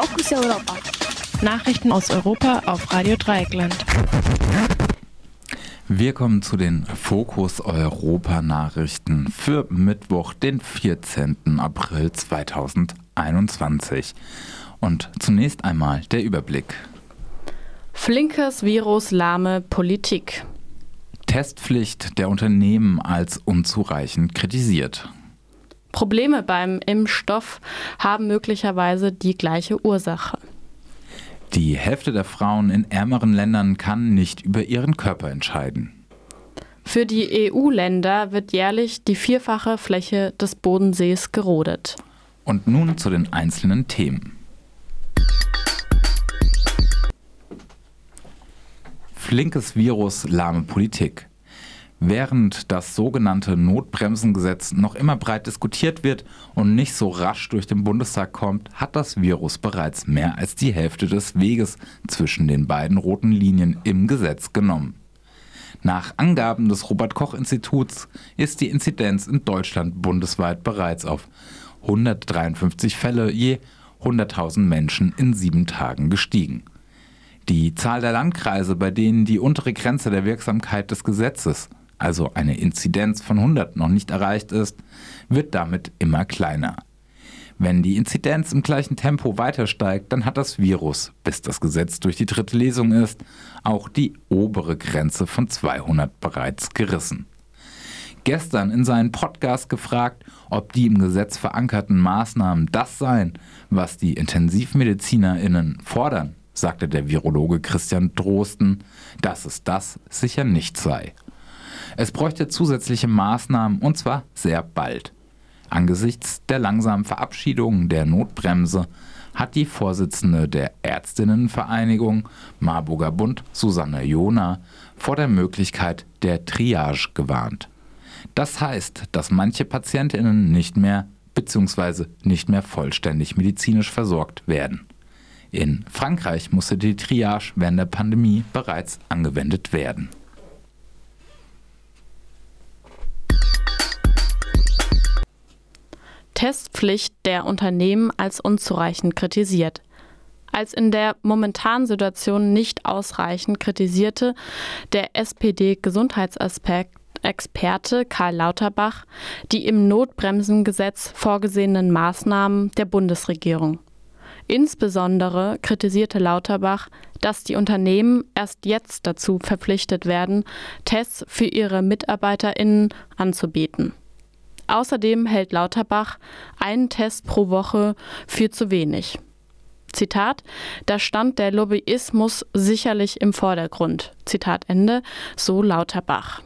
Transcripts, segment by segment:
Fokus Europa. Nachrichten aus Europa auf Radio Dreieckland. Wir kommen zu den Fokus Europa Nachrichten für Mittwoch, den 14. April 2021. Und zunächst einmal der Überblick. Flinkes Virus lahme Politik. Testpflicht der Unternehmen als unzureichend kritisiert. Probleme beim Impfstoff haben möglicherweise die gleiche Ursache. Die Hälfte der Frauen in ärmeren Ländern kann nicht über ihren Körper entscheiden. Für die EU-Länder wird jährlich die vierfache Fläche des Bodensees gerodet. Und nun zu den einzelnen Themen. Flinkes Virus, lahme Politik. Während das sogenannte Notbremsengesetz noch immer breit diskutiert wird und nicht so rasch durch den Bundestag kommt, hat das Virus bereits mehr als die Hälfte des Weges zwischen den beiden roten Linien im Gesetz genommen. Nach Angaben des Robert Koch Instituts ist die Inzidenz in Deutschland bundesweit bereits auf 153 Fälle je 100.000 Menschen in sieben Tagen gestiegen. Die Zahl der Landkreise, bei denen die untere Grenze der Wirksamkeit des Gesetzes also eine Inzidenz von 100 noch nicht erreicht ist, wird damit immer kleiner. Wenn die Inzidenz im gleichen Tempo weiter steigt, dann hat das Virus, bis das Gesetz durch die dritte Lesung ist, auch die obere Grenze von 200 bereits gerissen. Gestern in seinem Podcast gefragt, ob die im Gesetz verankerten Maßnahmen das seien, was die Intensivmedizinerinnen fordern, sagte der Virologe Christian Drosten, dass es das sicher nicht sei. Es bräuchte zusätzliche Maßnahmen und zwar sehr bald. Angesichts der langsamen Verabschiedung der Notbremse hat die Vorsitzende der Ärztinnenvereinigung Marburger Bund, Susanne Jona, vor der Möglichkeit der Triage gewarnt. Das heißt, dass manche Patientinnen nicht mehr bzw. nicht mehr vollständig medizinisch versorgt werden. In Frankreich musste die Triage während der Pandemie bereits angewendet werden. Testpflicht der Unternehmen als unzureichend kritisiert. Als in der momentanen Situation nicht ausreichend kritisierte der SPD-Gesundheitsexperte Karl Lauterbach die im Notbremsengesetz vorgesehenen Maßnahmen der Bundesregierung. Insbesondere kritisierte Lauterbach, dass die Unternehmen erst jetzt dazu verpflichtet werden, Tests für ihre Mitarbeiterinnen anzubieten. Außerdem hält Lauterbach einen Test pro Woche für zu wenig. Zitat, da stand der Lobbyismus sicherlich im Vordergrund. Zitat Ende, so Lauterbach.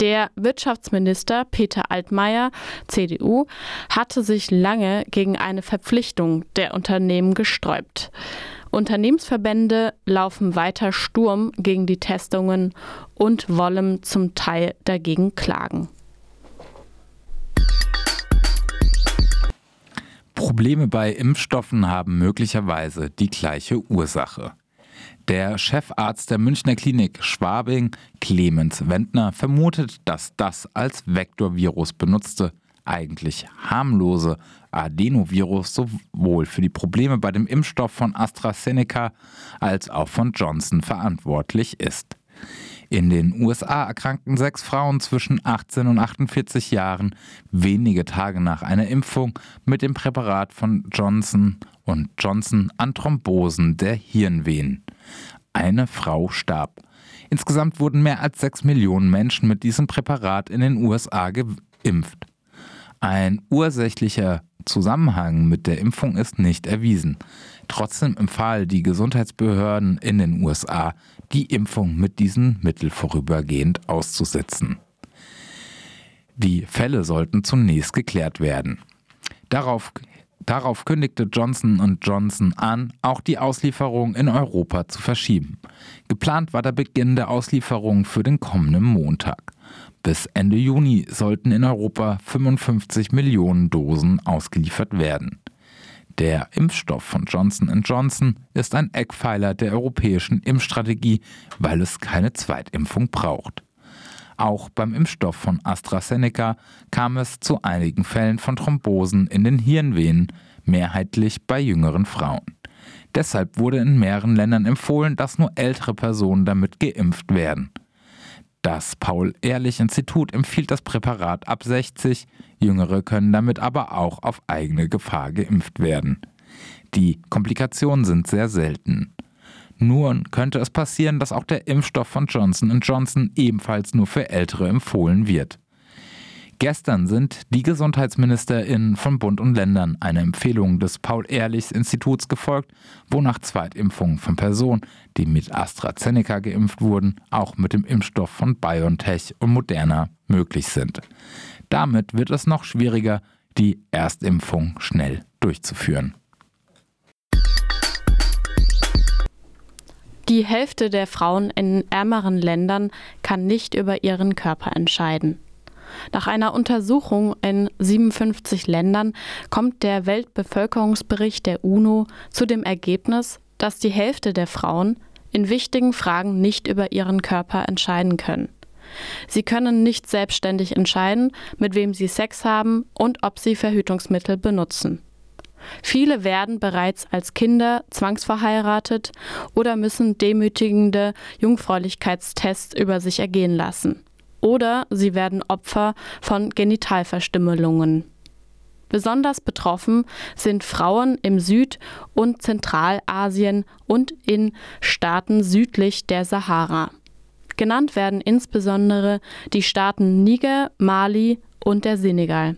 Der Wirtschaftsminister Peter Altmaier, CDU, hatte sich lange gegen eine Verpflichtung der Unternehmen gesträubt. Unternehmensverbände laufen weiter Sturm gegen die Testungen und wollen zum Teil dagegen klagen. Probleme bei Impfstoffen haben möglicherweise die gleiche Ursache. Der Chefarzt der Münchner Klinik Schwabing, Clemens Wendner, vermutet, dass das als Vektorvirus benutzte, eigentlich harmlose Adenovirus sowohl für die Probleme bei dem Impfstoff von AstraZeneca als auch von Johnson verantwortlich ist. In den USA erkrankten sechs Frauen zwischen 18 und 48 Jahren wenige Tage nach einer Impfung mit dem Präparat von Johnson und Johnson an Thrombosen der Hirnvenen. Eine Frau starb. Insgesamt wurden mehr als sechs Millionen Menschen mit diesem Präparat in den USA geimpft. Ein ursächlicher Zusammenhang mit der Impfung ist nicht erwiesen. Trotzdem empfahl die Gesundheitsbehörden in den USA, die Impfung mit diesem Mittel vorübergehend auszusetzen. Die Fälle sollten zunächst geklärt werden. Darauf, darauf kündigte Johnson Johnson an, auch die Auslieferung in Europa zu verschieben. Geplant war der Beginn der Auslieferung für den kommenden Montag. Bis Ende Juni sollten in Europa 55 Millionen Dosen ausgeliefert werden. Der Impfstoff von Johnson Johnson ist ein Eckpfeiler der europäischen Impfstrategie, weil es keine Zweitimpfung braucht. Auch beim Impfstoff von AstraZeneca kam es zu einigen Fällen von Thrombosen in den Hirnvenen mehrheitlich bei jüngeren Frauen. Deshalb wurde in mehreren Ländern empfohlen, dass nur ältere Personen damit geimpft werden. Das Paul-Ehrlich-Institut empfiehlt das Präparat ab 60, Jüngere können damit aber auch auf eigene Gefahr geimpft werden. Die Komplikationen sind sehr selten. Nun könnte es passieren, dass auch der Impfstoff von Johnson Johnson ebenfalls nur für Ältere empfohlen wird. Gestern sind die GesundheitsministerInnen von Bund und Ländern einer Empfehlung des Paul-Ehrlichs-Instituts gefolgt, wonach Zweitimpfungen von Personen, die mit AstraZeneca geimpft wurden, auch mit dem Impfstoff von BioNTech und Moderna möglich sind. Damit wird es noch schwieriger, die Erstimpfung schnell durchzuführen. Die Hälfte der Frauen in ärmeren Ländern kann nicht über ihren Körper entscheiden. Nach einer Untersuchung in 57 Ländern kommt der Weltbevölkerungsbericht der UNO zu dem Ergebnis, dass die Hälfte der Frauen in wichtigen Fragen nicht über ihren Körper entscheiden können. Sie können nicht selbstständig entscheiden, mit wem sie Sex haben und ob sie Verhütungsmittel benutzen. Viele werden bereits als Kinder zwangsverheiratet oder müssen demütigende Jungfräulichkeitstests über sich ergehen lassen oder sie werden Opfer von Genitalverstümmelungen. Besonders betroffen sind Frauen im Süd- und Zentralasien und in Staaten südlich der Sahara. Genannt werden insbesondere die Staaten Niger, Mali und der Senegal.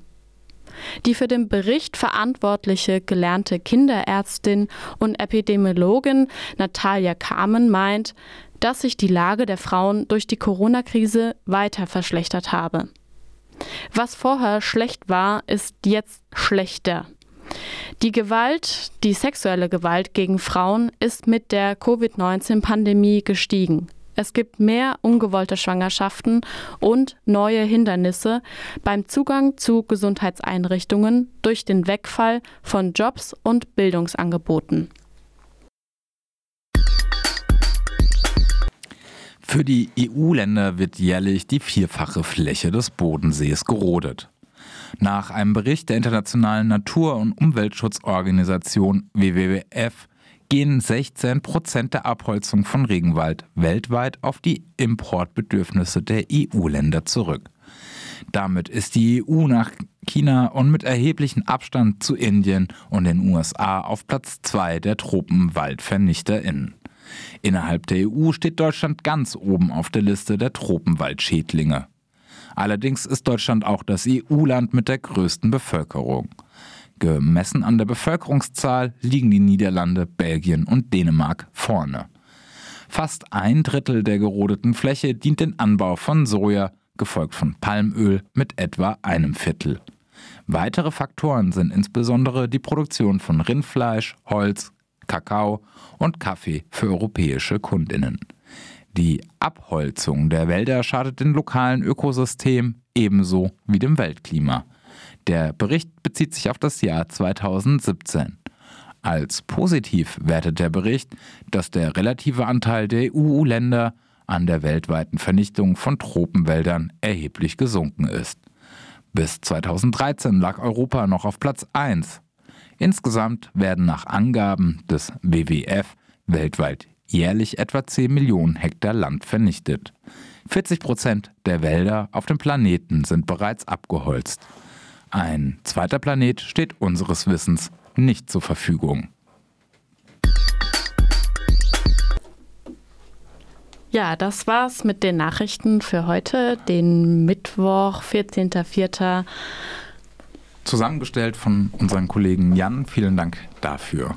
Die für den Bericht verantwortliche gelernte Kinderärztin und Epidemiologin Natalia Kamen meint, dass sich die Lage der Frauen durch die Corona-Krise weiter verschlechtert habe. Was vorher schlecht war, ist jetzt schlechter. Die Gewalt, die sexuelle Gewalt gegen Frauen ist mit der Covid-19-Pandemie gestiegen. Es gibt mehr ungewollte Schwangerschaften und neue Hindernisse beim Zugang zu Gesundheitseinrichtungen durch den Wegfall von Jobs und Bildungsangeboten. Für die EU-Länder wird jährlich die vierfache Fläche des Bodensees gerodet. Nach einem Bericht der Internationalen Natur- und Umweltschutzorganisation WWF gehen 16 Prozent der Abholzung von Regenwald weltweit auf die Importbedürfnisse der EU-Länder zurück. Damit ist die EU nach China und mit erheblichem Abstand zu Indien und den USA auf Platz 2 der TropenwaldvernichterInnen. Innerhalb der EU steht Deutschland ganz oben auf der Liste der Tropenwaldschädlinge. Allerdings ist Deutschland auch das EU-Land mit der größten Bevölkerung. Gemessen an der Bevölkerungszahl liegen die Niederlande, Belgien und Dänemark vorne. Fast ein Drittel der gerodeten Fläche dient dem Anbau von Soja, gefolgt von Palmöl mit etwa einem Viertel. Weitere Faktoren sind insbesondere die Produktion von Rindfleisch, Holz, Kakao und Kaffee für europäische Kundinnen. Die Abholzung der Wälder schadet dem lokalen Ökosystem ebenso wie dem Weltklima. Der Bericht bezieht sich auf das Jahr 2017. Als positiv wertet der Bericht, dass der relative Anteil der EU-Länder an der weltweiten Vernichtung von Tropenwäldern erheblich gesunken ist. Bis 2013 lag Europa noch auf Platz 1 Insgesamt werden nach Angaben des WWF weltweit jährlich etwa 10 Millionen Hektar Land vernichtet. 40 Prozent der Wälder auf dem Planeten sind bereits abgeholzt. Ein zweiter Planet steht unseres Wissens nicht zur Verfügung. Ja, das war's mit den Nachrichten für heute, den Mittwoch, 14.04 zusammengestellt von unserem Kollegen Jan. Vielen Dank dafür.